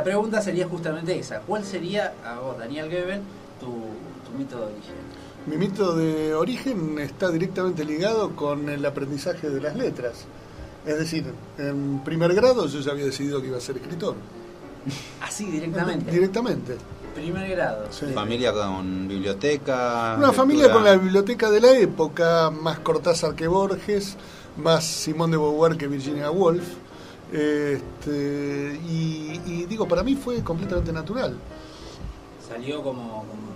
La pregunta sería justamente esa. ¿Cuál sería, a vos, Daniel Geben, tu, tu mito de origen? Mi mito de origen está directamente ligado con el aprendizaje de las letras. Es decir, en primer grado yo ya había decidido que iba a ser escritor. Así, directamente. Directamente. Primer grado. Sí. Familia con biblioteca. Una lectura. familia con la biblioteca de la época, más Cortázar que Borges, más Simón de Beauvoir que Virginia Woolf. Este, y, y digo, para mí fue completamente natural. Salió como, como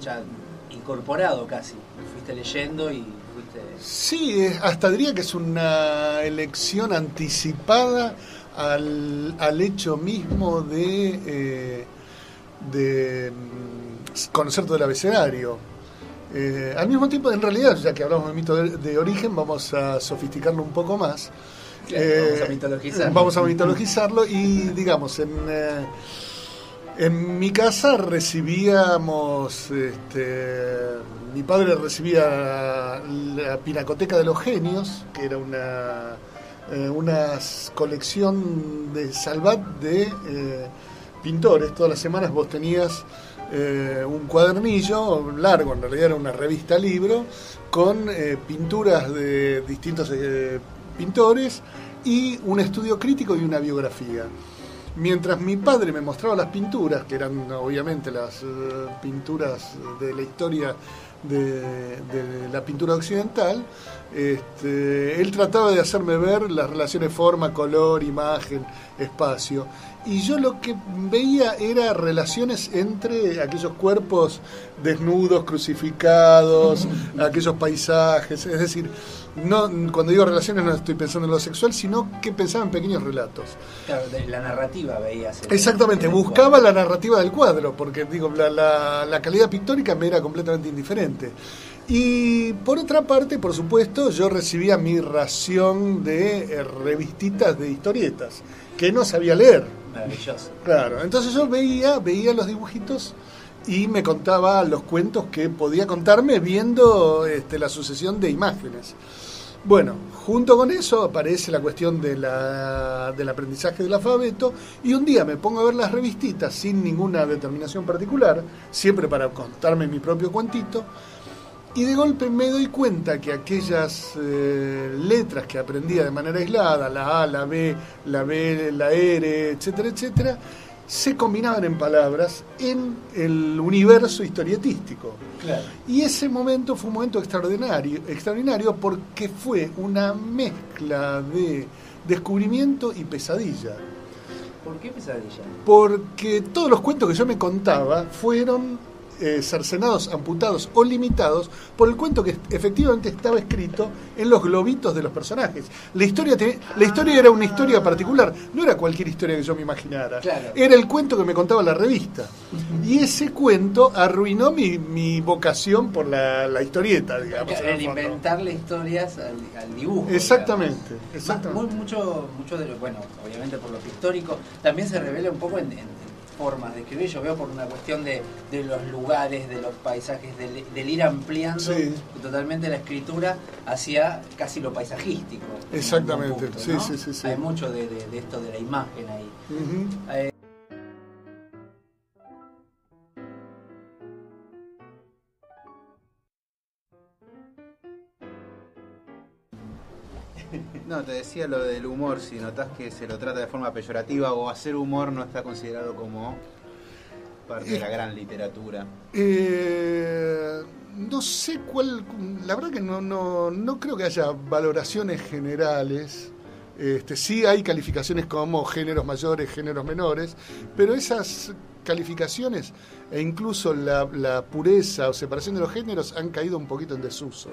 ya incorporado casi. Fuiste leyendo y fuiste... Sí, hasta diría que es una elección anticipada al, al hecho mismo de, eh, de mm, conocer todo el abecedario. Eh, al mismo tiempo, en realidad, ya que hablamos de mito de, de origen, vamos a sofisticarlo un poco más. Claro, vamos a mitologizarlo. Eh, Vamos a mitologizarlo y, digamos, en, eh, en mi casa recibíamos, este, mi padre recibía la Pinacoteca de los Genios, que era una, eh, una colección de Salvat de eh, pintores. Todas las semanas vos tenías eh, un cuadernillo largo, en realidad era una revista libro, con eh, pinturas de distintos eh, pintores y un estudio crítico y una biografía. Mientras mi padre me mostraba las pinturas, que eran obviamente las eh, pinturas de la historia de, de la pintura occidental, este, él trataba de hacerme ver las relaciones forma, color, imagen, espacio. Y yo lo que veía era relaciones entre aquellos cuerpos desnudos, crucificados, aquellos paisajes. Es decir, no, cuando digo relaciones no estoy pensando en lo sexual, sino que pensaba en pequeños relatos. Claro, de la narrativa veías. en- Exactamente, buscaba cuadro. la narrativa del cuadro, porque digo, la, la- la calidad pictórica me era completamente indiferente. Y por otra parte, por supuesto, yo recibía mi ración de eh, revistitas de historietas, que no sabía leer. Maravilloso. Claro, entonces yo veía, veía los dibujitos y me contaba los cuentos que podía contarme viendo este, la sucesión de imágenes. Bueno, junto con eso aparece la cuestión del aprendizaje del alfabeto y un día me pongo a ver las revistitas sin ninguna determinación particular, siempre para contarme mi propio cuentito, y de golpe me doy cuenta que aquellas eh, letras que aprendía de manera aislada, la A, la B, la B, la R, etcétera, etcétera, se combinaban en palabras en el universo historietístico. Claro. Y ese momento fue un momento extraordinario, extraordinario porque fue una mezcla de descubrimiento y pesadilla. ¿Por qué pesadilla? Porque todos los cuentos que yo me contaba fueron eh, cercenados, amputados o limitados por el cuento que efectivamente estaba escrito en los globitos de los personajes. La historia, te- la historia era una historia particular, no era cualquier historia que yo me imaginara. Claro. Era el cuento que me contaba la revista. Y ese cuento arruinó mi, mi vocación por la, la historieta, digamos. el inventarle historias al, al dibujo. Exactamente, exactamente. Muy- mucho, mucho de lo, bueno, obviamente por lo pictórico, también se revela un poco en, en formas de escribir. Yo veo por una cuestión de, de los lugares, de los paisajes, del, del ir ampliando Sí. totalmente la escritura hacia casi lo paisajístico. en Exactamente, punto, sí, ¿no? sí, sí, sí. Hay mucho de, de- de esto de la imagen ahí. Eh, No, te decía lo del humor, si notas que se lo trata de forma peyorativa o hacer humor no está considerado como parte de la gran literatura. Eh, no sé cuál, la verdad que no, no, no creo que haya valoraciones generales. Este, sí hay calificaciones como géneros mayores, géneros menores, pero esas calificaciones e incluso la, la pureza o separación de los géneros han caído un poquito en desuso.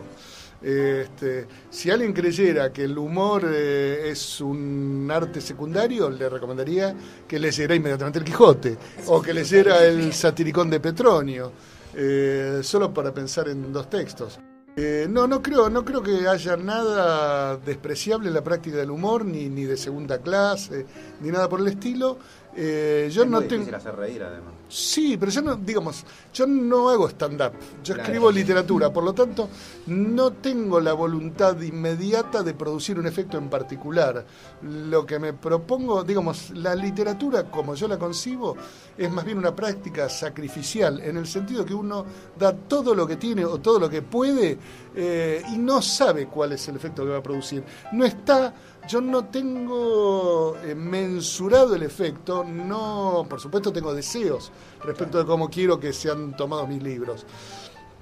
Este, si alguien creyera que el humor eh, es un arte secundario, le recomendaría que leyera inmediatamente el Quijote o que leyera el Satiricón de Petronio, eh, solo para pensar en dos textos. Eh, no, no creo, no creo que haya nada despreciable en la práctica del humor, ni, ni de segunda clase, ni nada por el estilo. Eh, yo es no muy tengo. difícil hacer reír además. Sí, pero yo no, digamos, yo no hago stand-up, yo Claro. escribo literatura, por lo tanto, no tengo la voluntad inmediata de producir un efecto en particular. Lo que me propongo, digamos, la literatura, como yo la concibo, es más bien una práctica sacrificial, en el sentido que uno da todo lo que tiene o todo lo que puede eh, y no sabe cuál es el efecto que va a producir. No está yo no tengo eh, mensurado el efecto, no, por supuesto tengo deseos respecto de cómo quiero que sean tomados mis libros,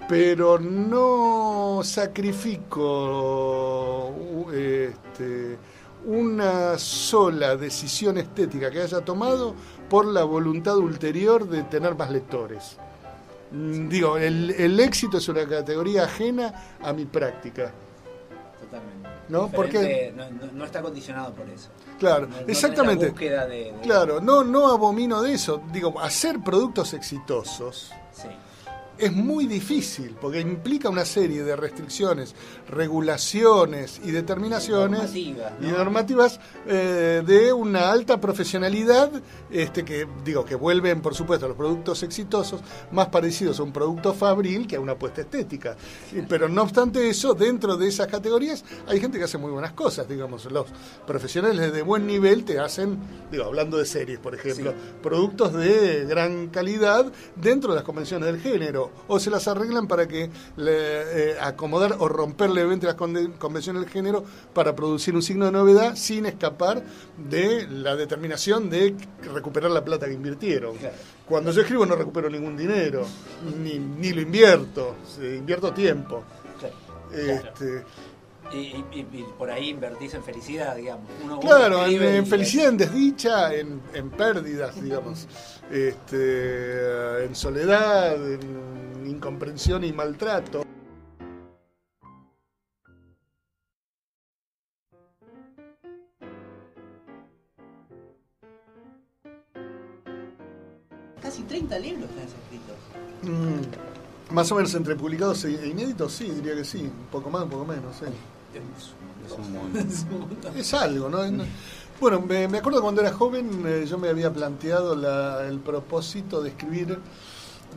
pero no sacrifico este, una sola decisión estética que haya tomado por la voluntad ulterior de tener más lectores. Mm, Digo, el éxito es una categoría ajena a mi práctica. ¿No? Diferente, no, no- no está condicionado por eso. Claro, No- exactamente. De, de- Claro, no, no abomino de eso. Digo, hacer productos exitosos Sí. Es muy difícil porque implica una serie de restricciones, regulaciones y determinaciones y ¿no? normativas eh, de una alta profesionalidad este que digo que vuelven por supuesto a los productos exitosos más parecidos a un producto fabril que a una apuesta estética. Pero no obstante eso, dentro de esas categorías hay gente que hace muy buenas cosas, digamos, los profesionales de buen nivel te hacen, digo, hablando de series, por ejemplo, Sí. productos de gran calidad dentro de las convenciones del género, o se las arreglan para que le, eh, acomodar o romper levemente las convenciones del género para producir un signo de novedad sin escapar de la determinación de recuperar la plata que invirtieron. Claro. Cuando yo escribo no recupero ningún dinero, ni, ni lo invierto, invierto tiempo. Claro. Este, Y, y- y- y por ahí invertís en felicidad, digamos. Uno- uno Claro, en, felicidad, en desdicha, en, en pérdidas, digamos, este, en soledad, en incomprensión y maltrato. Casi 30 libros tenés escritos. Mm, más o menos entre publicados e inéditos, sí, diría que sí, un poco más, un poco menos, sí. Es un mundo. Es algo, ¿no? No- Bueno, me, me acuerdo cuando era joven, eh, yo me había planteado la- el propósito de escribir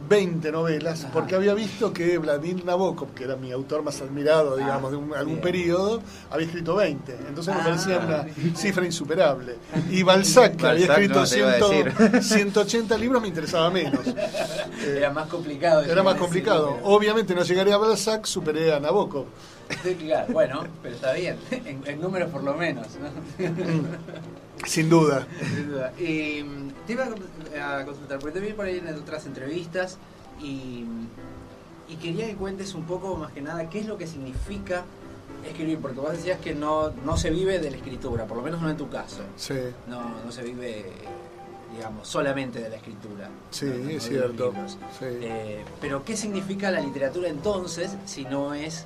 20 novelas, Ajá. porque había visto que Vladimir Nabokov, que era mi autor más admirado, digamos, de un- algún bien. periodo, había escrito 20. Entonces me Ah, parecía una bien. cifra insuperable. Y Balzac, que había escrito no, te iba a 100 180 libros, me interesaba menos. Eh, Era más complicado. era más complicado. Obviamente no llegaría a Balzac, superé a Nabokov. Claro, bueno, pero está bien. En, en números por lo menos. ¿no? Sin duda. Sin duda. Y, mm, te iba a a consultar, porque te vi por ahí en otras entrevistas y, y quería que cuentes un poco, más que nada, qué es lo que significa escribir, porque vos decías que no, no se vive de la escritura, por lo menos no en tu caso. Sí. No, no se vive, digamos, solamente de la escritura. Sí, no- no es cierto. Sí. Eh, pero ¿qué significa la literatura entonces si no es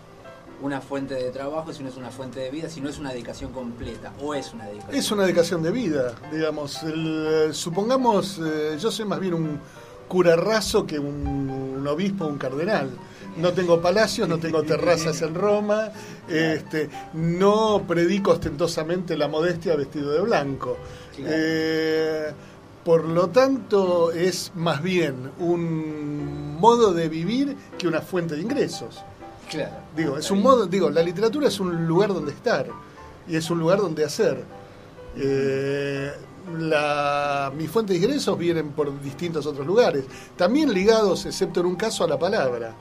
una fuente de trabajo, si no es una fuente de vida, si no es una dedicación completa? ¿O es una dedicación? Es una dedicación de vida, digamos. El, eh, supongamos, eh, yo soy más bien un cura raso que un, un obispo, un cardenal. No tengo palacios, no tengo terrazas en Roma, este, no predico ostentosamente la modestia vestido de blanco. Eh, por lo tanto, es más bien un modo de vivir que una fuente de ingresos. Claro. Digo, es un modo, digo, la literatura es un lugar donde estar y es un lugar donde hacer. Eh, la, mis fuentes de ingresos vienen por distintos otros lugares, también ligados, excepto en un caso, a la palabra.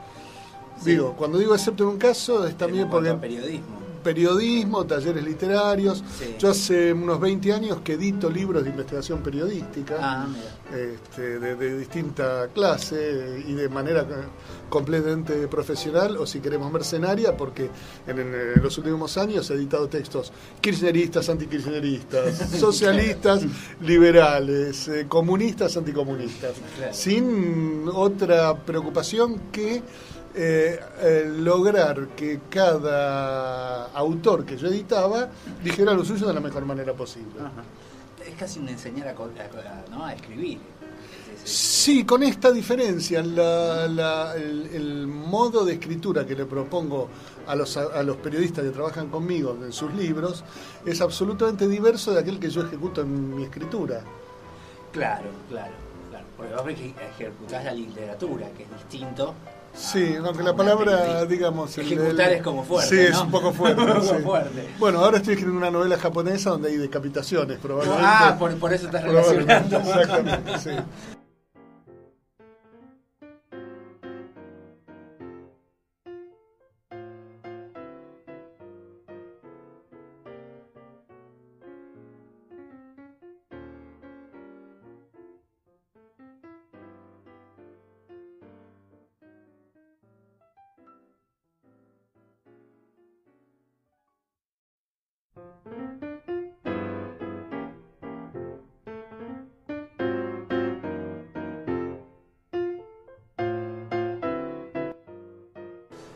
Sí. Digo, cuando digo excepto en un caso, es también porque periodismo. Periodismo, talleres literarios. Sí. Yo hace unos 20 años que edito libros de investigación periodística. Ah, este, de, de distinta clase y de manera completamente profesional o si queremos mercenaria porque en, en los últimos años he editado textos kirchneristas, antikirchneristas, socialistas, liberales, eh, comunistas, anticomunistas, Claro. sin otra preocupación que eh, eh, lograr que cada autor que yo editaba dijera lo suyo de la mejor manera posible. Ajá. Es casi un enseñar a, a- ¿no? a escribir. Es- es- Sí, con esta diferencia, la- la- el, el modo de escritura que le propongo a los, a los periodistas que trabajan conmigo en sus libros es absolutamente diverso de aquel que yo ejecuto en mi escritura. Claro, claro, claro. Porque vos ej- ejecutás la literatura, que es distinto. Sí, aunque la palabra, digamos... Ejecutar el- es como fuerte. Sí, es ¿no? un poco fuerte. Un poco sí. fuerte. Bueno, ahora estoy escribiendo una novela japonesa donde hay decapitaciones, probablemente. Ah, por, por eso estás relacionando. Exactamente, sí.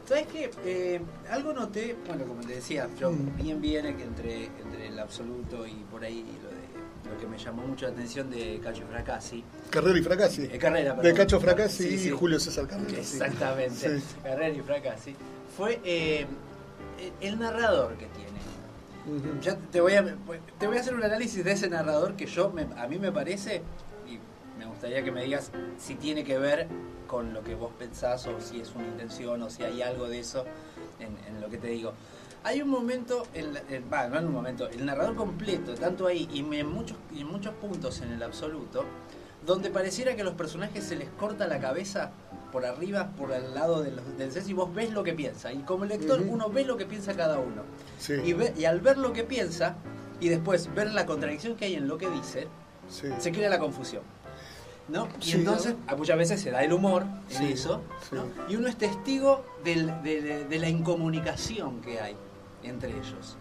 ¿Sabes qué? Eh, algo noté, bueno, como te decía, yo Mm. bien viene que entre, entre el absoluto y por ahí lo, de, lo que me llamó mucho la atención de Cacho Fracassi. Carrera y Fracassi. Eh, Carrera, De perdón. Cacho Fracassi Sí, sí. y Julio César Carrera. Exactamente, Sí. Carrera y Fracassi. Fue eh, el narrador que tiene. Ujú. Ya te voy a te voy a hacer un análisis de ese narrador que yo me- a mí me parece y me gustaría que me digas si tiene que ver con lo que vos pensás o si es una intención o si hay algo de eso en, en lo que te digo. Hay un momento, en la- en- no en un momento, el narrador completo, tanto ahí y en muchos, y en muchos puntos en el absoluto, donde pareciera que a los personajes se les corta la cabeza por arriba, por el lado de los- del sexo y vos ves lo que piensa. Y como lector uno ve lo que piensa cada uno. Sí, Y, ve- y al ver lo que piensa y después ver la contradicción que hay en lo que dice, sí. se crea la confusión. ¿No? Y entonces, a muchas veces se da el humor en Sí, eso, sí. ¿no? y uno es testigo del- de, de- la incomunicación que hay entre ellos.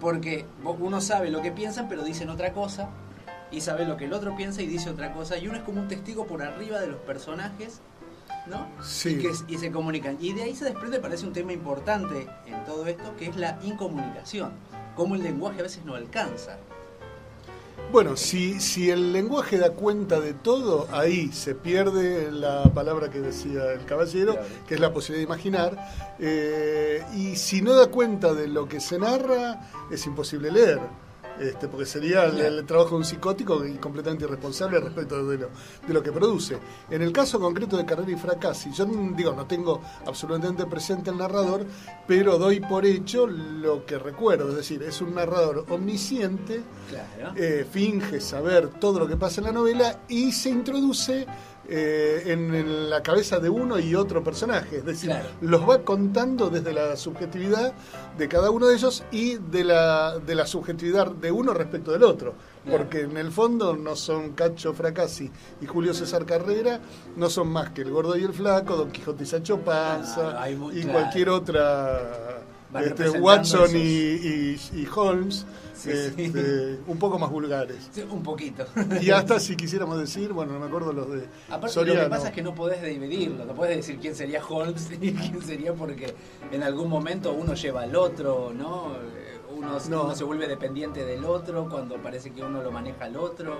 Porque uno sabe lo que piensan, pero dicen otra cosa, y sabe lo que el otro piensa y dice otra cosa, y uno es como un testigo por arriba de los personajes, ¿no? Sí. Y, que, y se comunican. Y de ahí se desprende, parece un tema importante en todo esto, que es la incomunicación. Cómo el lenguaje a veces no alcanza. Bueno, si, si el lenguaje da cuenta de todo, ahí se pierde la palabra que decía el caballero, Claro. que es la posibilidad de imaginar. eh, y si no da cuenta de lo que se narra, es imposible leer. Este, porque sería el, el trabajo de un psicótico y completamente irresponsable respecto de lo, de lo que produce. En el caso concreto de Carrera y Fracassi, yo digo, no tengo absolutamente presente el narrador, pero doy por hecho lo que recuerdo, es decir, es un narrador omnisciente Claro. eh, finge saber todo lo que pasa en la novela y se introduce eh, en, en la cabeza de uno y otro personaje. Es decir, Claro. los va contando desde la subjetividad de cada uno de ellos y de la, de la subjetividad de uno respecto del otro. Claro. Porque en el fondo no son Cacho Fracassi y Julio César Carrera, no son más que el gordo y el flaco, Don Quijote y Sancho Panza y cualquier otra. Este, Watson esos- y, y- y Holmes, Sí, este, sí. un poco más vulgares. Sí, un poquito. Y hasta si quisiéramos decir, bueno, no me acuerdo los de Aparte Soriano. lo que pasa es que no podés dividirlo, no podés decir quién sería Holmes y quién sería porque en algún momento uno lleva al otro, ¿no? Eh, Uno, No. uno se vuelve dependiente del otro cuando parece que uno lo maneja al otro.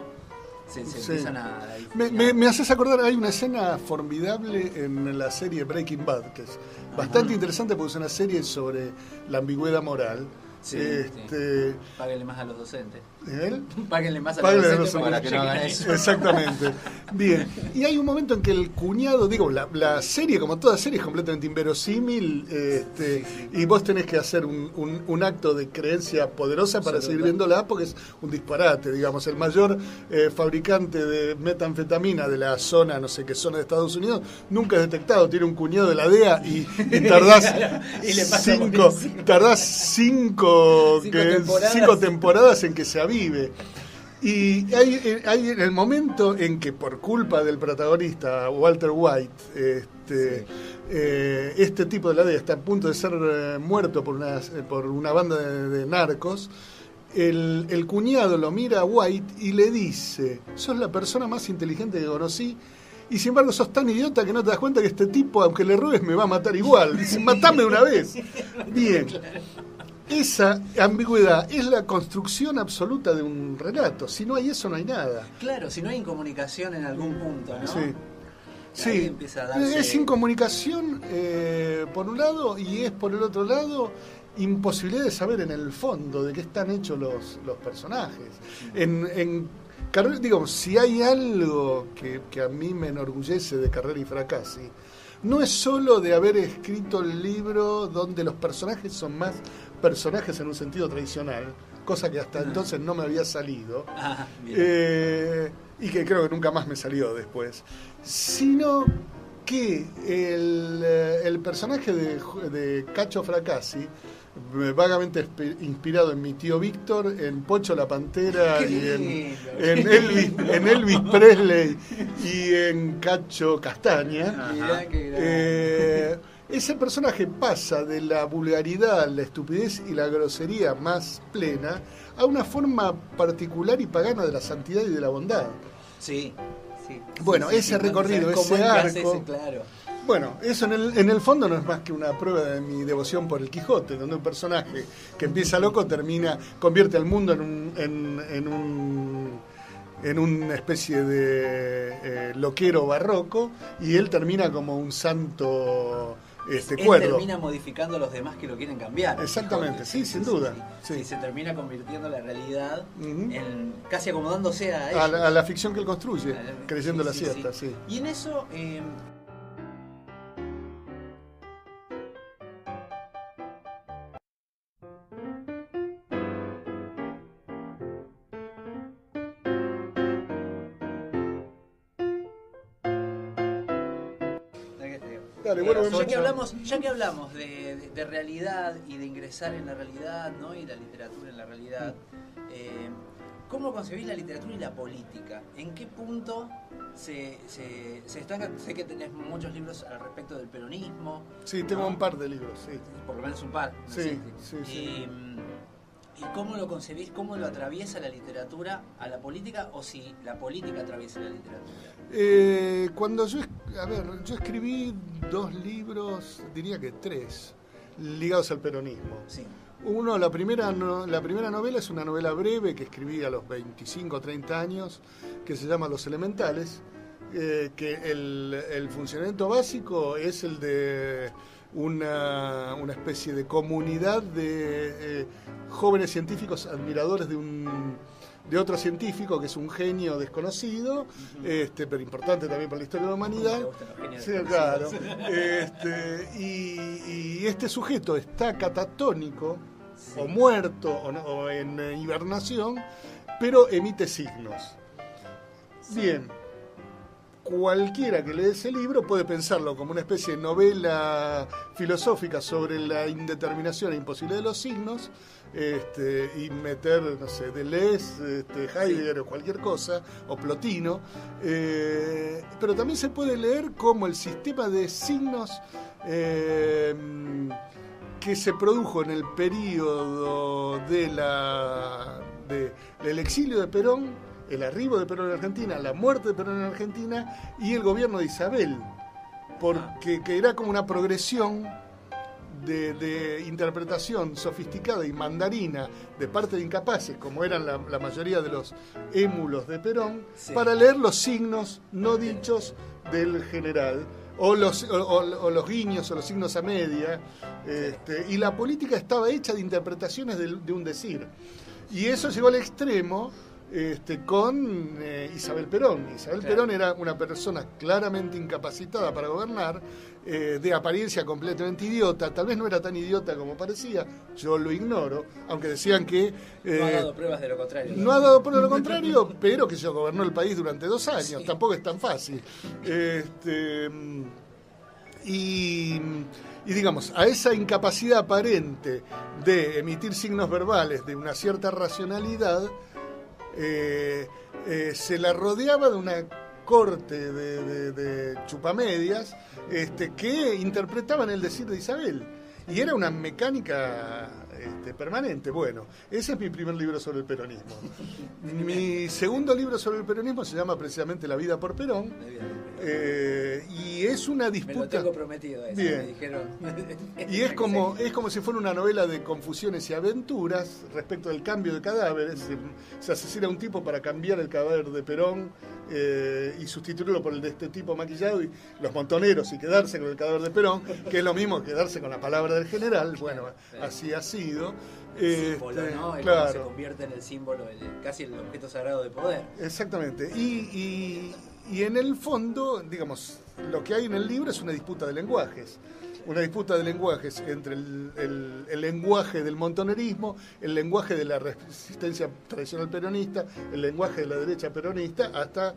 Se, se Sí. empiezan a... Me, me- me haces acordar, hay una escena formidable en la serie Breaking Bad, que es bastante interesante porque es una serie sobre la ambigüedad moral. Sí, este, Páguenle más a los docentes. ¿Él? Páguenle más a Páguenle los los docentes para que no docentes. hagan eso. Exactamente. Bien. Y hay un momento en que el cuñado, digo, la, la serie, como toda serie, es completamente inverosímil. este, Y vos tenés que hacer un, un- un acto de creencia poderosa para seguir viéndola, porque es un disparate, digamos. El mayor eh, fabricante de metanfetamina de la zona, no sé qué zona de Estados Unidos, nunca es detectado. Tiene un cuñado de la DEA y, y tardás Y le pasa por cinco, tardás cinco, Cinco que- temporadas. cinco temporadas en que se Y hay, hay en el momento en que por culpa del protagonista, Walter White, este, eh, este tipo de la DEA está a punto de ser eh, muerto por una, por una banda de, de narcos, el, el cuñado lo mira a White y le dice, sos la persona más inteligente que conocí, y sin embargo sos tan idiota que no te das cuenta que este tipo, aunque le robes, me va a matar igual. Dice, matame una vez. Bien. Esa ambigüedad es la construcción absoluta de un relato. Si no hay eso, no hay nada. Claro, si no hay incomunicación en algún punto, ¿no? Sí. Sí, darse- es incomunicación eh, por un lado y es por el otro lado imposibilidad de saber en el fondo de qué están hechos los, los personajes. En, en digamos, si hay algo que, que a mí me enorgullece de Carrera y Fracassi, no es solo de haber escrito el libro donde los personajes son más personajes en un sentido tradicional, cosa que hasta entonces no me había salido. Ah. Eh, y que creo que nunca más me salió después. Sino que el, eh, el personaje de, Cacho Fracassi, eh, vagamente inspirado en mi tío Víctor, en Pocho la Pantera y en, Elvis, en Elvis Presley y en Cacho Castaña. Eh, ese personaje pasa de la vulgaridad, la estupidez y la grosería más plena a una forma particular y pagana de la santidad y de la bondad. Sí, sí. Bueno, Sí, ese sí, recorrido, ¿sabes cómo ese arco. ese? claro. Bueno, eso en el, en el fondo no es más que una prueba de mi devoción por el Quijote, donde un personaje que empieza loco termina, convierte al mundo en un, en, en un en una especie de eh, loquero barroco y él termina como un santo este Él cuerdo. termina modificando a los demás que lo quieren cambiar. Exactamente, sí, sin duda, sí. Y se termina convirtiendo la realidad en casi acomodándose a a, la, a la ficción que él construye, la- creyendo sí, la sí. sí. Y en eso, eh, Ya que hablamos, ya que hablamos de, de- de realidad y de ingresar en la realidad, ¿no? Y la literatura en la realidad, eh, ¿cómo concebís la literatura y la política? ¿En qué punto se, se, se estanca? Sé que tenés muchos libros al respecto del peronismo. Sí, tengo ¿no? un par de libros, sí. Por lo menos un par. ¿no Sí, sí, sí. Y, mm, ¿Y cómo lo concebís? ¿Cómo lo atraviesa la literatura a la política o si la política atraviesa la literatura? Eh, cuando yo, a ver, yo escribí dos libros, diría que tres, ligados al peronismo. Sí. Uno, la primera, no- la primera novela es una novela breve que escribí a los 25 o 30 años, que se llama Los Elementales, eh, que el, el funcionamiento básico es el de una, una especie de comunidad de eh, jóvenes científicos admiradores de un de otro científico que es un genio desconocido, este, pero importante también para la historia de la humanidad. Sí, claro. Este, y, y este sujeto está catatónico, o muerto, o, no- o en eh, hibernación, pero emite signos. Bien, cualquiera que lee ese libro puede pensarlo como una especie de novela filosófica sobre la indeterminación e imposibilidad de los signos, este, y meter, no sé, Deleuze, este, Heidegger o cualquier cosa, o Plotino, eh, pero también se puede leer como el sistema de signos eh, que se produjo en el periodo de la, de- del exilio de Perón, el arribo de Perón en Argentina, la muerte de Perón en Argentina y el gobierno de Isabel, porque que era como una progresión de, de interpretación sofisticada y mandarina de parte de incapaces, como eran la, la mayoría de los émulos de Perón, Sí. para leer los signos no dichos del general. o los, o, o- o los guiños o los signos a media, este, y la política estaba hecha de interpretaciones de, de un decir. Y eso llegó al extremo este, con eh, Isabel Perón. Isabel Claro. Perón era una persona claramente incapacitada para gobernar, eh, de apariencia completamente idiota, tal vez no era tan idiota como parecía, yo lo ignoro, aunque decían que... No ha eh, dado pruebas de lo contrario. no ha dado por lo contrario, pero que se gobernó el país durante dos años, tampoco es tan fácil. Este, y, y digamos, a esa incapacidad aparente de emitir signos verbales de una cierta racionalidad, eh, eh, se la rodeaba de una corte de, de- de chupamedias este, que interpretaban el decir de Isabel. Y era una mecánica este, permanente. Bueno, ese es mi primer libro sobre el peronismo. Mi segundo libro sobre el peronismo se llama precisamente La vida por Perón. eh, y es una Me lo disputa. tengo prometido ese, Bien. me dijeron. Y es como, es como si fuera una novela de confusiones y aventuras respecto del cambio de cadáveres. Se, se asesina a un tipo para cambiar el cadáver de Perón eh, y sustituirlo por el de este tipo maquillado y los montoneros y quedarse con el cadáver de Perón, que es lo mismo que quedarse con la palabra del general. Bueno, Claro. así ha sido. símbolo, Este, ¿no? Es como se claro. convierte en el símbolo, el- casi el objeto sagrado de poder. Exactamente. Y, y- y en el fondo, digamos, lo que hay en el libro es una disputa de lenguajes. Una disputa de lenguajes entre el, el- el lenguaje del montonerismo, el lenguaje de la resistencia tradicional peronista, el lenguaje de la derecha peronista, hasta,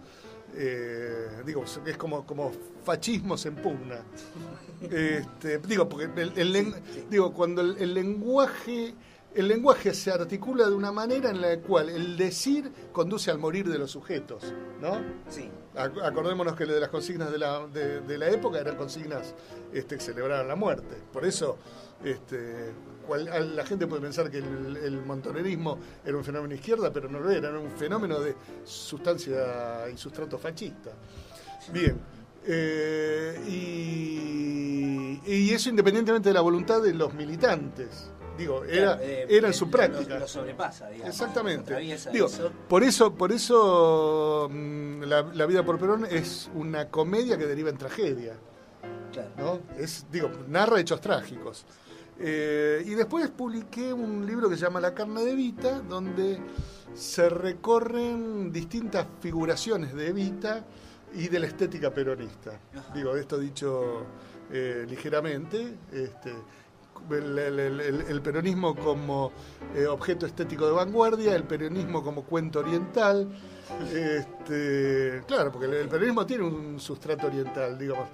eh, digo, es como, como fascismo se impugna. Este, digo, porque el, digo, cuando el lenguaje el lenguaje se articula de una manera en la cual el decir conduce al morir de los sujetos, ¿no? Sí. Ac- Acordémonos que de las consignas de la, de, de la época eran consignas este, que celebraban la muerte. Por eso este, cual- la gente puede pensar que el, el montonerismo era un fenómeno izquierda, pero no lo era, era un fenómeno de sustancia y sustrato fascista. Bien. eh, y, y eso independientemente de la voluntad de los militantes. Digo, era, eh, era en su práctica. Lo, sobrepasa, digamos. Exactamente. Digo, eso. por eso, por eso mm, la, La vida por Perón es una comedia que deriva en tragedia, Claro. ¿no? Es, digo, narra hechos trágicos. Eh, y después publiqué un libro que se llama La carne de Evita, donde se recorren distintas figuraciones de Evita y de la estética peronista. Ajá. Digo, esto dicho eh, ligeramente. Este, el, peronismo como eh, objeto estético de vanguardia, el peronismo como cuento oriental. Este, claro, porque el, peronismo tiene un sustrato oriental, digamos.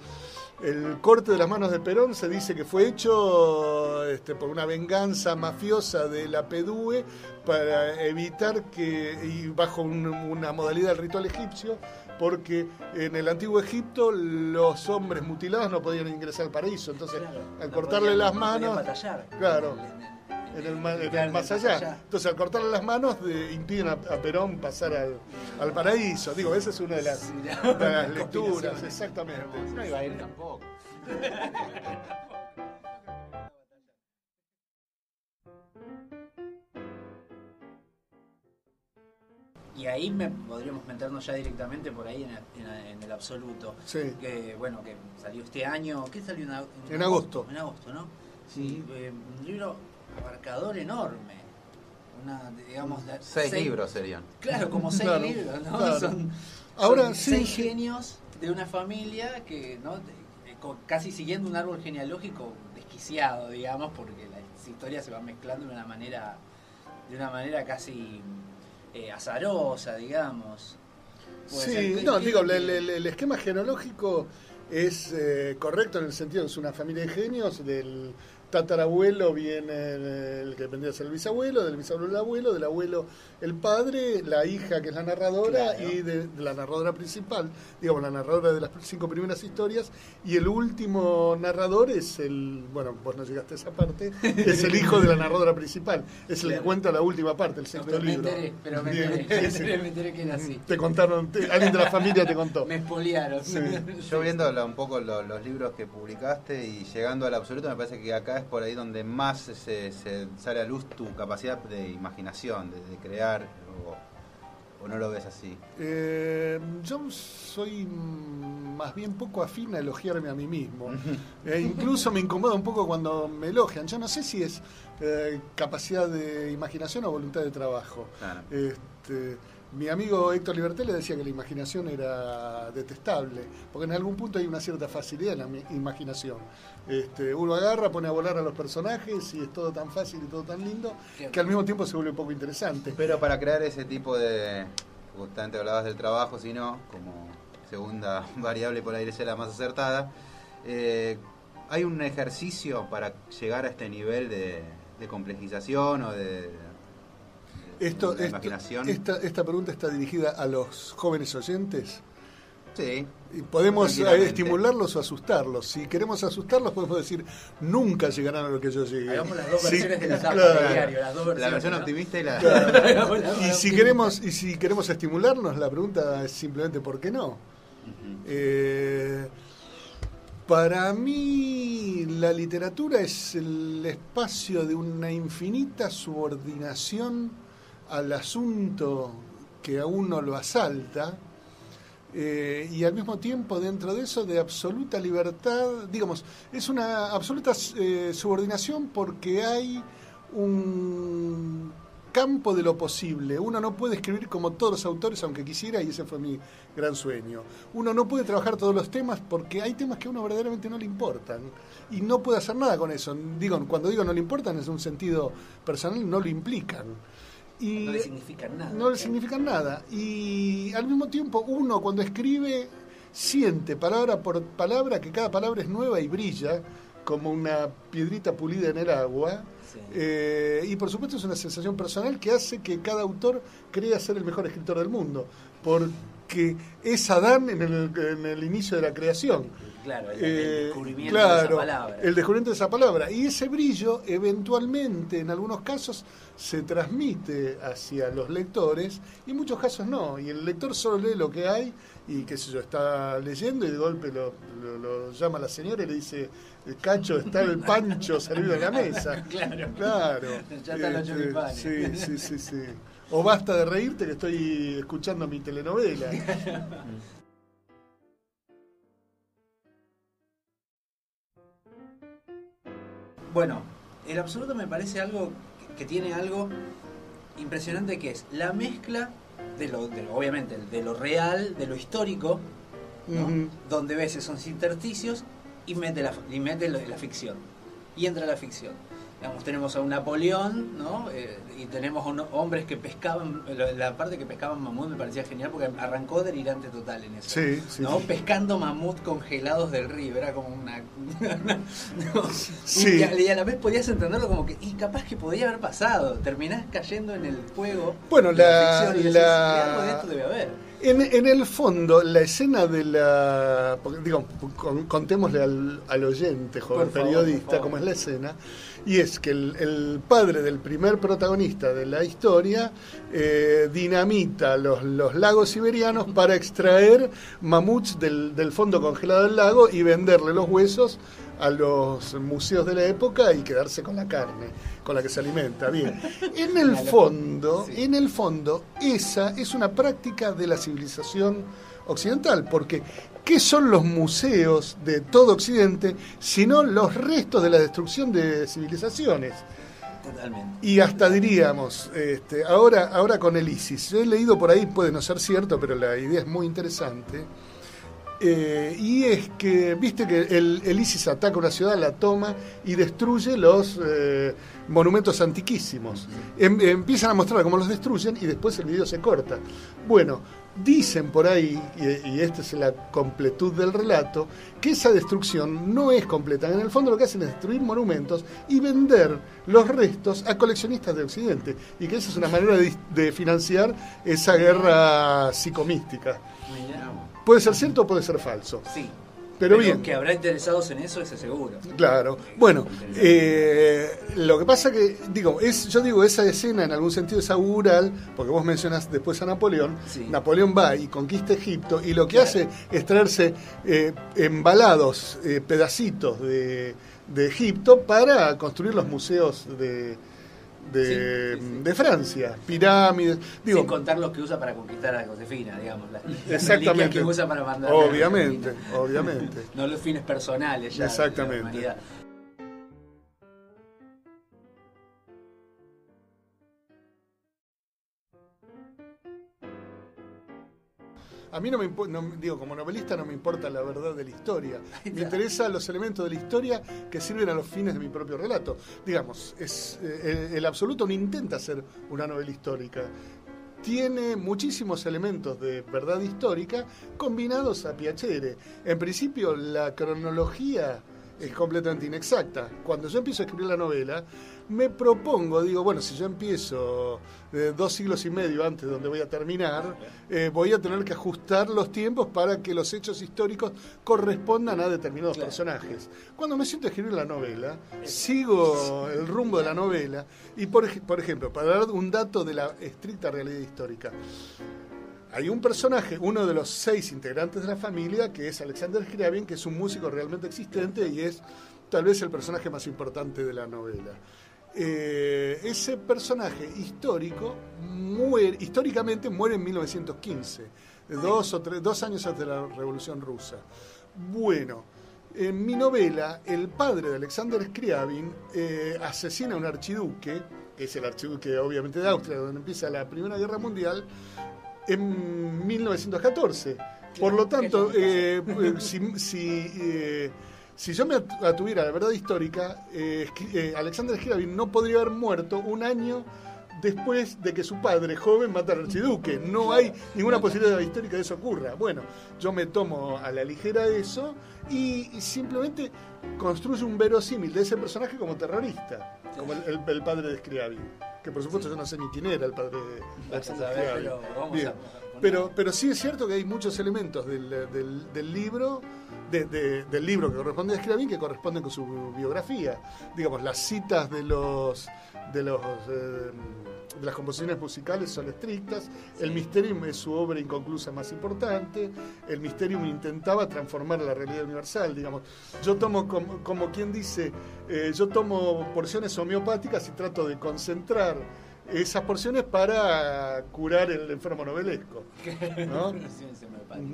El corte de las manos de Perón se dice que fue hecho este, por una venganza mafiosa de la PDUE para evitar que, y bajo un- una modalidad del ritual egipcio, porque en el antiguo Egipto los hombres mutilados no podían ingresar al paraíso. Entonces, Claro. al No cortarle podían- las no manos, batallar. claro, En el- en el, en el más allá. Entonces, al cortarle las manos, de- impiden a, a Perón pasar al, al paraíso. Digo, esa es una de las, Sí, de las las lecturas, exactamente. No iba a ir tampoco. Y ahí me, podríamos meternos ya directamente por ahí en el, en el- en el absoluto. Sí. Que bueno, que salió este año. ¿Qué salió en, ag- En agosto. En agosto, ¿no? Sí, eh, un libro abarcador enorme. Una, digamos, Seis libros serían. Claro, como seis Claro, libros, ¿no? claro. Son, Ahora, son sí, seis sí. genios de una familia que, ¿no? Casi siguiendo un árbol genealógico desquiciado, digamos, porque las historias se van mezclando de una manera, de una manera casi eh, azarosa, digamos. Sí, no, digo, el, el- el esquema genealógico es eh, correcto en el sentido es una familia de genios, del tatarabuelo viene el que vendría a ser el bisabuelo, del bisabuelo el abuelo, del abuelo el padre, la hija que es la narradora Claro. y de, de la narradora principal, digamos, la narradora de las cinco primeras historias, y el último narrador es el, bueno, vos no llegaste a esa parte, es el hijo de la narradora principal, es el que cuenta la última parte, el No, sexto pero me libro. enteré, pero me enteré, me sí, sí. enteré, me enteré que era así. Te contaron, te- alguien de la familia te contó. Me espoliaron. Sí. Yo viendo la- un poco lo- los libros que publicaste y llegando al absoluto, me parece que acá es por ahí donde más se, se sale a luz tu capacidad de imaginación, de, de crear ¿O no lo ves así? Eh, yo soy más bien poco afín a elogiarme a mí mismo. Eh, incluso me incomoda un poco cuando me elogian. Yo no sé si es eh, capacidad de imaginación o voluntad de trabajo. Claro. Este, mi amigo Héctor Liberté le decía que la imaginación era detestable, porque en algún punto hay una cierta facilidad en la imaginación. Este, uno agarra, pone a volar a los personajes y es todo tan fácil y todo tan lindo que al mismo tiempo se vuelve un poco interesante. Pero para crear ese tipo de. Justamente hablabas del trabajo, si no, como segunda variable por ahí sea la más acertada. eh, ¿Hay un ejercicio para llegar a este nivel de, de complejización o de Esto, la esto- imaginación? esta, esta pregunta está dirigida a los jóvenes oyentes. Sí. Y podemos eh, estimularlos o asustarlos. Si queremos asustarlos, podemos decir, nunca llegarán a lo que yo llegué. Hagamos las dos Sí, versiones de la tapa claro. del diario, las dos La versión ¿no? optimista y la. Dos Y si queremos, y si queremos estimularnos, la pregunta es simplemente ¿por qué no? Eh, para mí la literatura es el espacio de una infinita subordinación al asunto que a uno lo asalta eh, y al mismo tiempo dentro de eso de absoluta libertad, digamos, es una absoluta eh, subordinación porque hay un campo de lo posible. Uno no puede escribir como todos los autores, aunque quisiera, y ese fue mi gran sueño. Uno no puede trabajar todos los temas porque hay temas que a uno verdaderamente no le importan y no puede hacer nada con eso. Digo, cuando digo no le importan es un sentido personal, no lo implican. Y No le significan nada. no le significan nada. Y al mismo tiempo uno cuando escribe siente palabra por palabra que cada palabra es nueva y brilla como una piedrita pulida en el agua. Sí. Eh, y por supuesto es una sensación personal que hace que cada autor crea ser el mejor escritor del mundo, porque es Adán en el, en el inicio de la creación. Claro, el, Eh, el descubrimiento claro, de esa palabra. El descubrimiento de esa palabra. Y ese brillo, eventualmente, en algunos casos, se transmite hacia los lectores y en muchos casos no. Y el lector solo lee lo que hay y, qué sé yo, está leyendo y de golpe lo, lo- lo llama la señora y le dice: Cacho, está el pancho servido en la mesa. Claro. Claro. Ya están los Este, choripanes. Sí, sí, sí, sí. O basta de reírte que estoy escuchando mi telenovela. Bueno, el absoluto me parece algo que, que tiene algo impresionante que es la mezcla de lo, de lo- obviamente, de lo real, de lo histórico, ¿no? Donde ves esos intersticios y mete la, y mete la, la ficción. Y entra la ficción. Digamos, tenemos a un Napoleón, ¿no? Eh, y tenemos a unos hombres que pescaban, la, parte que pescaban mamut me parecía genial porque arrancó delirante total en eso. Sí, sí, ¿no? sí. Pescando mamut congelados del río, era como una... no. Sí. Y, a, y a la vez podías entenderlo como que, y capaz que podía haber pasado, terminás cayendo en el juego. Bueno, la- ficción y decís, la- algo de esto debe haber. En, en el fondo, la escena de la. digo, con- contémosle al, al oyente, joven favor, periodista, cómo es la escena. Y es que el, el padre del primer protagonista de la historia eh, dinamita los, los lagos siberianos para extraer mamuts del, del fondo congelado del lago y venderle los huesos a los museos de la época y quedarse con la carne con la que se alimenta. Bien. En el fondo, Sí. en el fondo, esa es una práctica de la civilización occidental, porque ¿qué son los museos de todo Occidente sino los restos de la destrucción de civilizaciones? Totalmente. Y hasta diríamos, este, ahora, ahora con el ISIS, yo he leído por ahí, puede no ser cierto, pero la idea es muy interesante. Eh, y es que, viste que el, el ISIS ataca una ciudad, la toma y destruye los eh, monumentos antiquísimos. Em- empiezan a mostrar cómo los destruyen y después el video se corta. Bueno, dicen por ahí, y, y esta es la completud del relato, que esa destrucción no es completa. En el fondo lo que hacen es destruir monumentos y vender los restos a coleccionistas de Occidente. Y que esa es una manera de, de financiar esa guerra psicomística. Puede ser cierto o puede ser falso. Sí. Pero bien. Que habrá interesados en eso, ese seguro. Claro. Bueno, eh, lo que pasa que, digo, es, yo digo, esa escena en algún sentido es augural, porque vos mencionas después a Napoleón. Sí. Napoleón va y conquista Egipto y lo que Claro. hace es traerse eh, embalados eh, pedacitos de, de Egipto para construir los museos de, de, Sí, sí, sí. de Francia, pirámides. Digo, Sin contar los que usa para conquistar a Josefina, digamos. Las, las Exactamente. reliquias que usa para mandar. obviamente, obviamente. No los fines personales ya. de la A mí no me no- digo, como novelista no me importa la verdad de la historia. Me interesan los elementos de la historia que sirven a los fines de mi propio relato. Digamos, es, eh, el, el absoluto no intenta ser una novela histórica. Tiene muchísimos elementos de verdad histórica combinados a piacere. En principio, la cronología es completamente inexacta. Cuando yo empiezo a escribir la novela, me propongo, digo, bueno, si yo empiezo eh, dos siglos y medio antes de donde voy a terminar, eh, voy a tener que ajustar los tiempos para que los hechos históricos correspondan a determinados Claro. personajes. Cuando me siento a escribir la novela, sigo el rumbo de la novela y, por ejemplo, para dar un dato de la estricta realidad histórica, hay un personaje, uno de los seis integrantes de la familia, que es Alexander Scriabin, que es un músico realmente existente y es tal vez el personaje más importante de la novela. Eh, ese personaje histórico muere, históricamente muere en 1915, dos, o tres, dos años antes de la Revolución Rusa. Bueno, en mi novela, el padre de Alexander Scriabin eh, asesina a un archiduque, que es el archiduque obviamente de Austria, donde empieza la Primera Guerra Mundial, en 1914. Por lo tanto, eh, si, si, si yo me atu- atuviera a la verdad histórica, eh, eh, Alexander Scriabin no podría haber muerto un año después de que su padre joven mata al archiduque. No hay ninguna posibilidad histórica de eso ocurra. Bueno, yo me tomo a la ligera eso y, y simplemente construyo un verosímil de ese personaje como terrorista, como el, el- el padre de Scriabin. Que por supuesto yo no sé ni quién era el padre de Alexander Scriabin. Pero Pero, sí es cierto que hay muchos elementos del, del- del libro, de- de- del libro que corresponde a Scriabin que corresponden con su biografía. Digamos, las citas de los de los eh, de las composiciones musicales son estrictas. El Mysterium es su obra inconclusa más importante. El Mysterium intentaba transformar la realidad universal. Digamos, yo tomo como, como quien dice, eh, yo tomo porciones homeopáticas y trato de concentrar esas porciones para curar el enfermo novelesco. ¿no?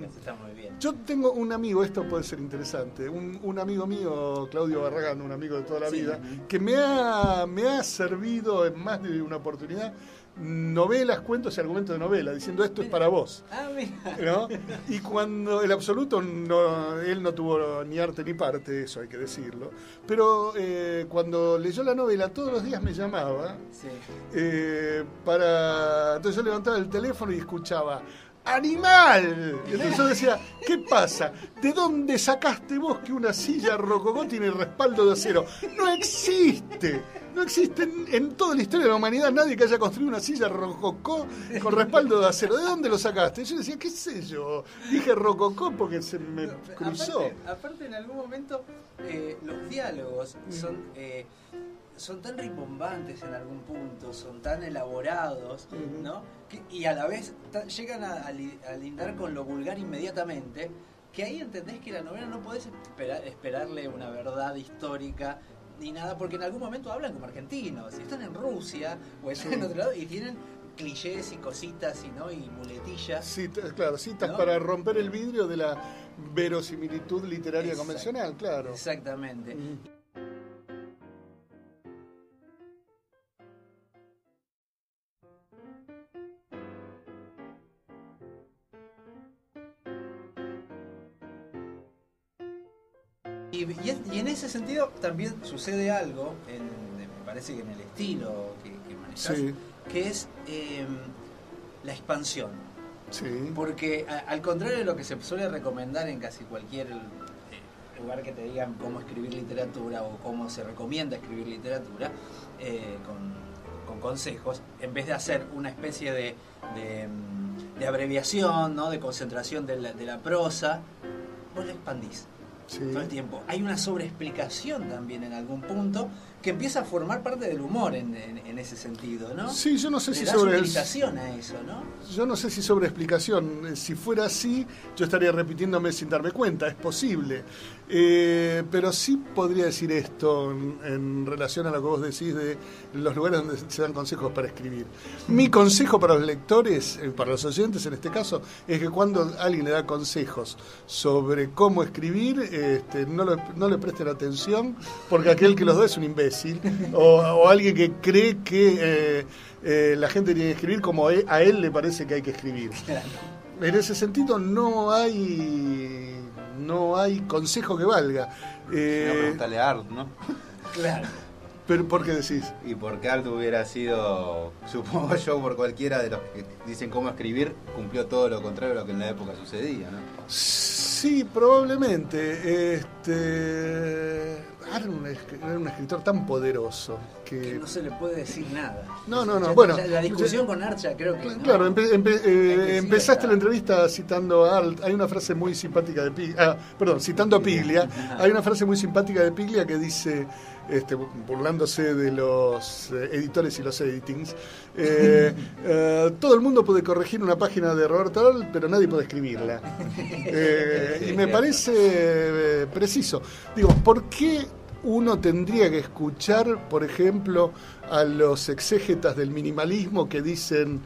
Está muy bien. Yo tengo un amigo, esto puede ser interesante, un, un amigo mío, Claudio Barragán, un amigo de toda la Sí. vida, que me ha, me ha servido en más de una oportunidad novelas, cuentos y argumentos de novela, diciendo esto es para vos. Ah. ¿no? Y cuando el absoluto, no, él no tuvo ni arte ni parte, eso hay que decirlo, pero eh, cuando leyó la novela todos los días me llamaba Sí. eh, para entonces yo levantaba el teléfono y escuchaba ¡Animal! Entonces yo decía, ¿qué pasa? ¿De dónde sacaste vos que una silla rococó tiene respaldo de acero? No existe. No existe en, en toda la historia de la humanidad nadie que haya construido una silla rococó con respaldo de acero. ¿De dónde lo sacaste? Yo decía, ¿qué sé yo? Dije rococó porque se me cruzó. Aparte, aparte, en algún momento eh, los diálogos son, eh, son tan rimbombantes en algún punto, son tan elaborados, Ujú. ¿no? Que- y a la vez llegan a, a li- a lindar con lo vulgar inmediatamente, que ahí entendés que la novela no podés esperar, esperarle una verdad histórica ni nada, porque en algún momento hablan como argentinos, y están en Rusia o están en otro lado y tienen clichés y cositas y no y muletillas. Citas, claro, citas ¿No? para romper el vidrio de la verosimilitud literaria Exacto. convencional, claro. Exactamente. Mm. Y, y es- y en ese sentido también sucede algo, en, me parece que en el estilo que, que manejas, Sí, que es eh, la expansión. sí. Porque a- al contrario de lo que se suele recomendar en casi cualquier eh, lugar que te digan cómo escribir literatura o cómo se recomienda escribir literatura, eh, con, con consejos, en vez de hacer una especie de, de, mm, de abreviación, ¿no? de concentración de la, de la prosa, vos la expandís todo el tiempo. Hay una sobreexplicación también en algún punto que empieza a formar parte del humor en, en- en ese sentido, ¿no? Sí, yo no sé Le si das sobre utilización a eso, ¿no? Yo no sé si sobre explicación, eh, si fuera así, yo estaría repitiéndome sin darme cuenta, es posible. Eh, pero sí podría decir esto en, en relación a lo que vos decís de los lugares donde se dan consejos para escribir. Mi consejo para los lectores, eh, para los oyentes en este caso, es que cuando alguien le da consejos sobre cómo escribir, este, no, lo- no le presten atención, porque aquel que los da es un imbécil, o, o alguien que cree que eh, eh, la gente tiene que escribir como e- a él le parece que hay que escribir. En ese sentido no hay no hay consejo que valga. Si no, Eh, preguntarle a Art, ¿no? Claro. Pero ¿por qué decís? Y porque Art hubiera sido, supongo yo, por cualquiera de los que dicen cómo escribir, cumplió todo lo contrario a lo que en la época sucedía, ¿no? Sí, probablemente. Este, era un, es- era un escritor tan poderoso Que que... no se le puede decir nada. No, no, no, Ya- bueno, ya la discusión ya- con Archa creo que. ¿no? Claro, empe- empe- eh, empezaste la entrevista citando a Alt. Hay una frase muy simpática de Piglia. Ah, perdón, citando a Piglia. Hay una frase muy simpática de Piglia que dice, este, burlándose de los eh, editores y los editings, eh, eh, todo el mundo puede corregir una página de Roberto Alt, pero nadie puede escribirla. Eh, y me parece preciso. Digo, ¿por qué uno tendría que escuchar, por ejemplo, a los exégetas del minimalismo que dicen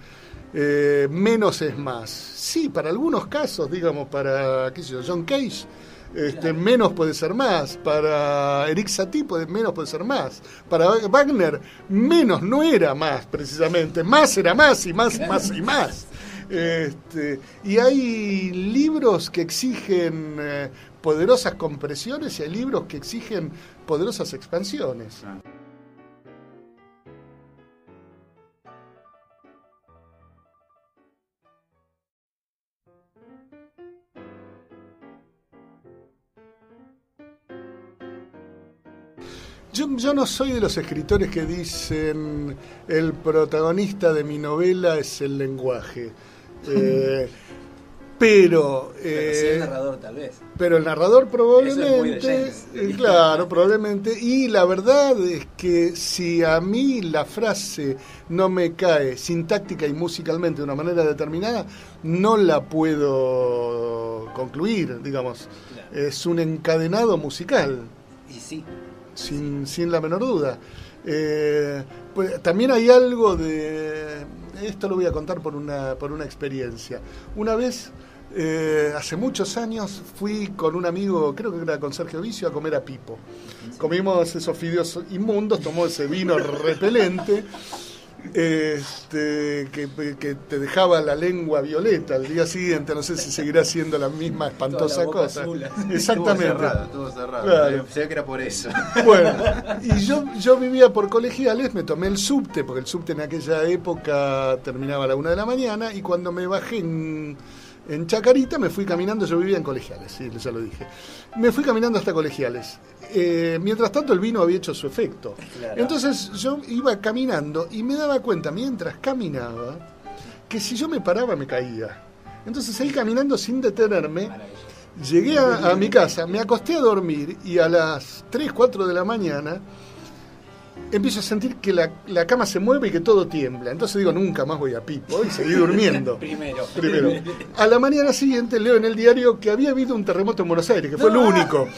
menos es más? Sí, para algunos casos, digamos, para qué sé yo, John Cage. Este, menos puede ser más, para Eric Satie puede, menos puede ser más, para Wagner menos no era más precisamente, más era más y más, más y más. Este, y hay libros que exigen eh, poderosas compresiones y hay libros que exigen poderosas expansiones. Yo, yo no soy de los escritores que dicen el protagonista de mi novela es el lenguaje. Eh, pero, Pero sí eh, el narrador, tal vez. pero el narrador es probablemente, James. eh, claro, probablemente. Y la verdad es que si a mí la frase no me cae sintáctica y musicalmente de una manera determinada, no la puedo concluir, digamos. Claro. Es un encadenado musical Y sí. Sin, sin la menor duda. Eh, pues, también hay algo de... Esto lo voy a contar por una, por una experiencia. Una vez, eh, hace muchos años, fui con un amigo, creo que era con Sergio Vicio, a comer a Pipo. Comimos esos fideos inmundos, tomó ese vino repelente. Este, que, que te dejaba la lengua violeta al día siguiente, no sé si seguirá siendo la misma espantosa la cosa. azul. Estuvo Exactamente. cerrado, estuvo cerrado. Claro. Se ve que era por eso. Bueno, y yo, yo vivía por colegiales, me tomé el subte, porque el subte en aquella época terminaba a la una de la mañana, y cuando me bajé en, en Chacarita me fui caminando, yo vivía en colegiales, sí, ya lo dije. Me fui caminando hasta colegiales. Eh, mientras tanto el vino había hecho su efecto. Claro. Entonces yo iba caminando y me daba cuenta mientras caminaba que si yo me paraba me caía. Entonces ahí caminando sin detenerme. Llegué a, a mi casa, me acosté a dormir y a las 3, 4 de la mañana empiezo a sentir que la, la cama se mueve y que todo tiembla. Entonces digo, nunca más voy a Pipo y seguí durmiendo. Primero. Primero. A la mañana siguiente leo en el diario que había habido un terremoto en Buenos Aires, que fue el único.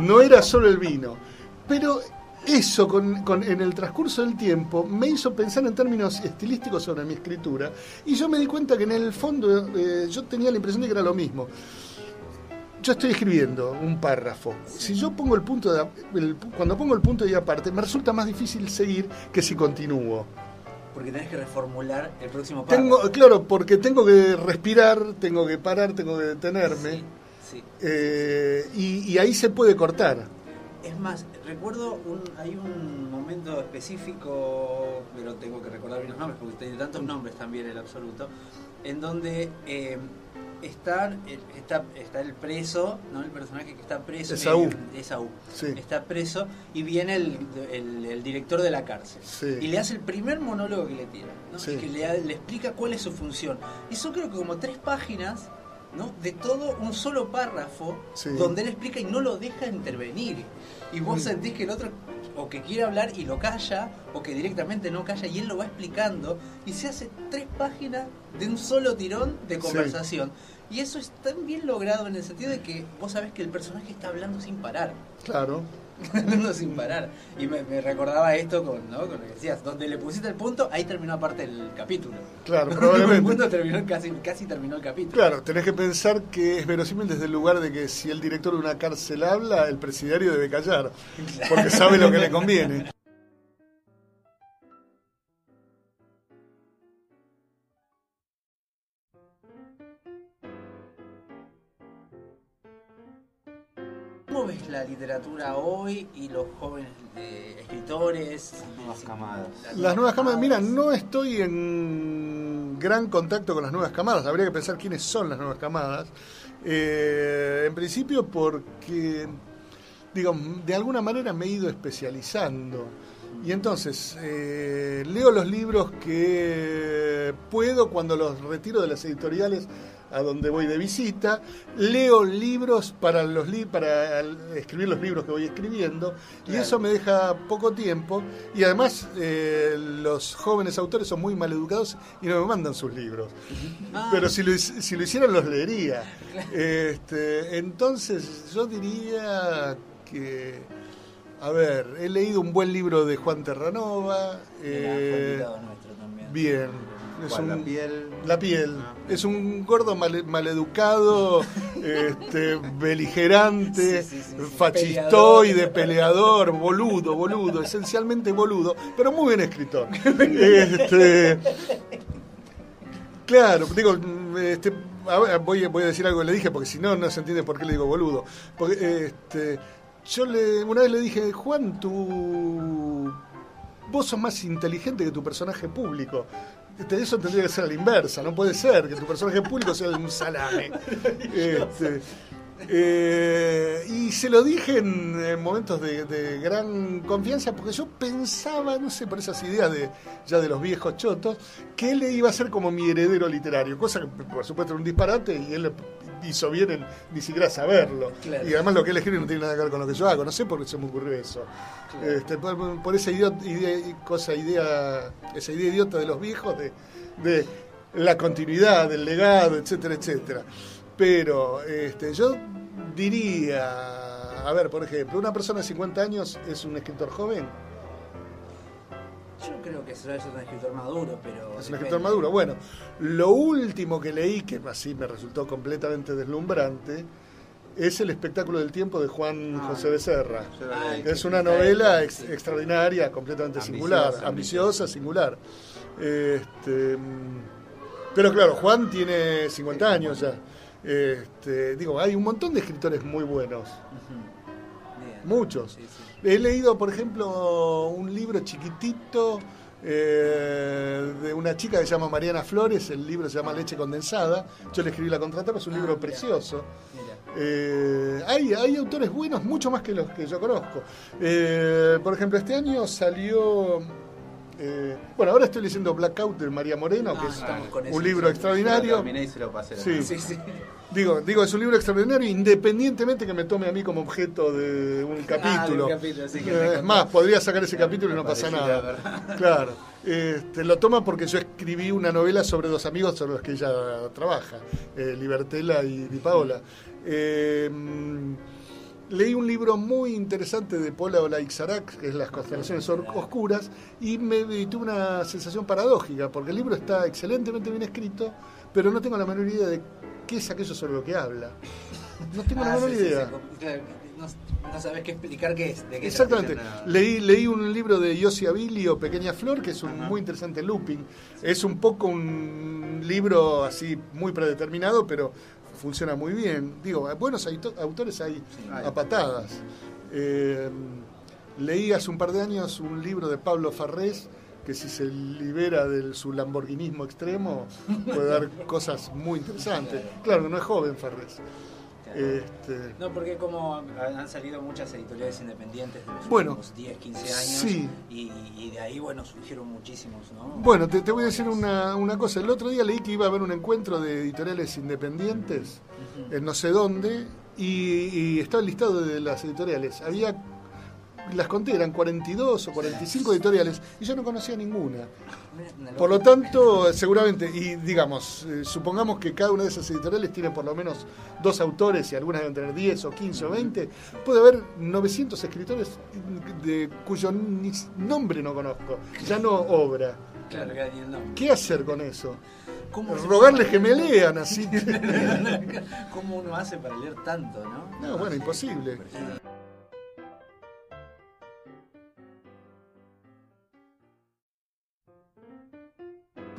no era solo el vino. Pero eso con, con- en el transcurso del tiempo me hizo pensar en términos estilísticos sobre mi escritura y yo me di cuenta que en el fondo eh, yo tenía la impresión de que era lo mismo. Yo estoy escribiendo un párrafo. Si yo pongo el punto de, el- cuando pongo el punto de aparte, me resulta más difícil seguir que si continúo. Porque tenés que reformular el próximo párrafo. Tengo, claro, porque tengo que respirar, tengo que parar, tengo que detenerme. Sí, sí. eh, y, y ahí se puede cortar. Es más, recuerdo, un, hay un momento específico, pero tengo que recordar bien los nombres porque tiene tantos nombres también el absoluto, en donde eh, está, el- está, está el preso, ¿no? el personaje que está preso. Esaú. Esaú. Sí. Está preso y viene el, el- el director de la cárcel. Sí. Y le hace el primer monólogo que le tira, ¿no? Sí. que le, le explica cuál es su función. Y son creo que como tres páginas ¿no? De todo un solo párrafo donde él explica y no lo deja intervenir. Y vos Mm. sentís que el otro o que quiere hablar y lo calla, o que directamente no calla y él lo va explicando, y se hace tres páginas de un solo tirón de Sí. conversación. Y eso es tan bien logrado en el sentido de que vos sabés que el personaje está hablando sin parar. Claro. hablando sin parar. Y me, me recordaba esto con, ¿no? con lo que decías, donde le pusiste el punto, ahí terminó aparte el capítulo. Claro, el punto terminó casi, casi terminó el capítulo. Claro, tenés que pensar que es verosímil desde el lugar de que si el director de una cárcel habla, el presidiario debe callar, porque sabe lo que le conviene. ¿Cómo ves la literatura hoy y los jóvenes eh, escritores? Nuevas camadas. Las nuevas camadas, mira, no estoy en gran contacto con las nuevas camadas, habría que pensar quiénes son las nuevas camadas. Eh, en principio porque, digo, de alguna manera me he ido especializando. Y entonces, eh, leo los libros que puedo cuando los retiro de las editoriales a donde voy de visita, leo libros para los li- para escribir los libros que voy escribiendo y Claro. eso me deja poco tiempo y además eh, los jóvenes autores son muy maleducados y no me mandan sus libros. Ah, Pero si lo, si lo hicieran los leería. Este, entonces yo diría que, a ver, he leído un buen libro de Juan Terranova. eh, nuestro también. bien. Es ¿Cuál, un- la piel. la piel. Ah. Es un gordo mal- maleducado, este, beligerante, Sí, sí, sí, peleador, boludo, boludo, esencialmente boludo, pero muy bien escritor. Este, claro, digo, este, voy, a- voy a decir algo que le dije, porque si no, no se entiende por qué le digo boludo. Porque este, yo le, una vez le dije, Juan, tú vos sos más inteligente que tu personaje público. Eso tendría que ser a la inversa, no puede ser que tu personaje público sea un salame. Este, eh, y se lo dije en, momentos de, de gran confianza porque yo pensaba, no sé, por esas ideas de ya de los viejos chotos, que él iba a ser como mi heredero literario, cosa que por supuesto era un disparate y él hizo bien en ni siquiera saberlo. Claro. Y además lo que él escribe no tiene nada que ver con lo que yo hago, no sé por qué se me ocurrió eso. Claro. Este, por, por esa idea, idea- cosa, idea, esa idea idiota de los viejos de, de la continuidad, del legado, etcétera, etcétera. Pero este, yo diría, a ver, por ejemplo, una persona de 50 años es un escritor joven, Yo creo que eso es un escritor maduro, pero. es un escritor maduro. Bueno, lo último que leí, que así me resultó completamente deslumbrante, es El espectáculo del tiempo de Juan Ah. José Becerra. Ay. Es una novela ex- extraordinaria, completamente Ambiciosa, singular, ambiciosa. singular. Este, pero claro, Juan tiene 50 años ya. Este, digo, hay un montón de escritores muy buenos, muchos. Sí, sí. He leído, por ejemplo, un libro chiquitito eh, de una chica que se llama Mariana Flores, el libro se llama Leche Condensada. Yo le escribí la contratapa, es un Ah, libro mira. precioso. Mira. Eh, hay, hay autores buenos, mucho más que los que yo conozco. Eh, por ejemplo, este año salió. eh, bueno, ahora estoy leyendo Blackout de María Moreno, que Ah, es un libro lo extraordinario. terminé y se lo pasé. a la Sí. Sí, sí. Digo, digo, es un libro extraordinario, independientemente que me tome a mí como objeto de un capítulo. Ah, de un capítulo, sí, que Eh, te es más, podría sacar ese capítulo y no pasa nada. ¿verdad? Claro. Este, lo toma porque yo escribí una novela sobre dos amigos sobre los que ella trabaja, eh, Libertela y Di Paola. Eh, mm, leí un libro muy interesante de Paula Olaixarac, que es Las constelaciones oscuras, y me y tuve una sensación paradójica, porque el libro está excelentemente bien escrito, pero no tengo la menor idea de qué es aquello sobre lo que habla. No tengo la Ah, menor sí, sí, idea. sí, no, no sabes qué explicar qué es. De qué se Exactamente. Leí, leí un libro de Yossi Abilio, Pequeña Flor, que es un Ajá. muy interesante looping. Es un poco un libro así muy predeterminado, pero funciona muy bien. Digo, buenos autores hay hay. a patadas. Eh, leí hace un par de años un libro de Pablo Farrés que si se libera de su lamborghinismo extremo puede dar cosas muy interesantes. Claro, no es joven Farrés. Este, No, porque como han salido muchas editoriales independientes de los Bueno, últimos 10, 15 años sí. y, y de ahí, bueno, surgieron muchísimos, ¿no? Bueno, te, te voy a decir una, una cosa. El otro día leí que iba a haber un encuentro de editoriales independientes en no sé dónde y, y estaba el listado de las editoriales. Había, las conté, eran 42 o 45 editoriales y yo no conocía ninguna. Una Por lo tanto, seguramente, y digamos, eh, supongamos que cada una de esas editoriales tiene por lo menos dos autores y algunas deben tener 10 o 15 o 20, puede haber 900 escritores de, cuyo nombre no conozco, ya no obra. Claro. ¿Qué hacer con eso? ¿Cómo se- Rogarles que me lean, así. ¿Cómo uno hace para leer tanto, no? No, bueno, imposible.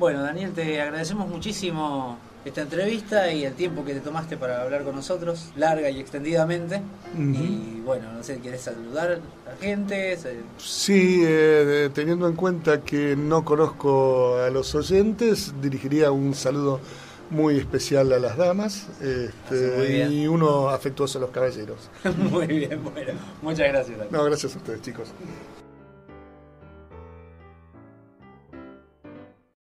Bueno, Daniel, te agradecemos muchísimo esta entrevista y el tiempo que te tomaste para hablar con nosotros, larga y extendidamente. Y bueno, no sé, ¿quieres saludar a la gente? Sí, eh, teniendo en cuenta que no conozco a los oyentes, dirigiría un saludo muy especial a las damas este, y uno afectuoso a los caballeros. Muy bien, bueno, muchas gracias. Daniel. No, gracias a ustedes, chicos.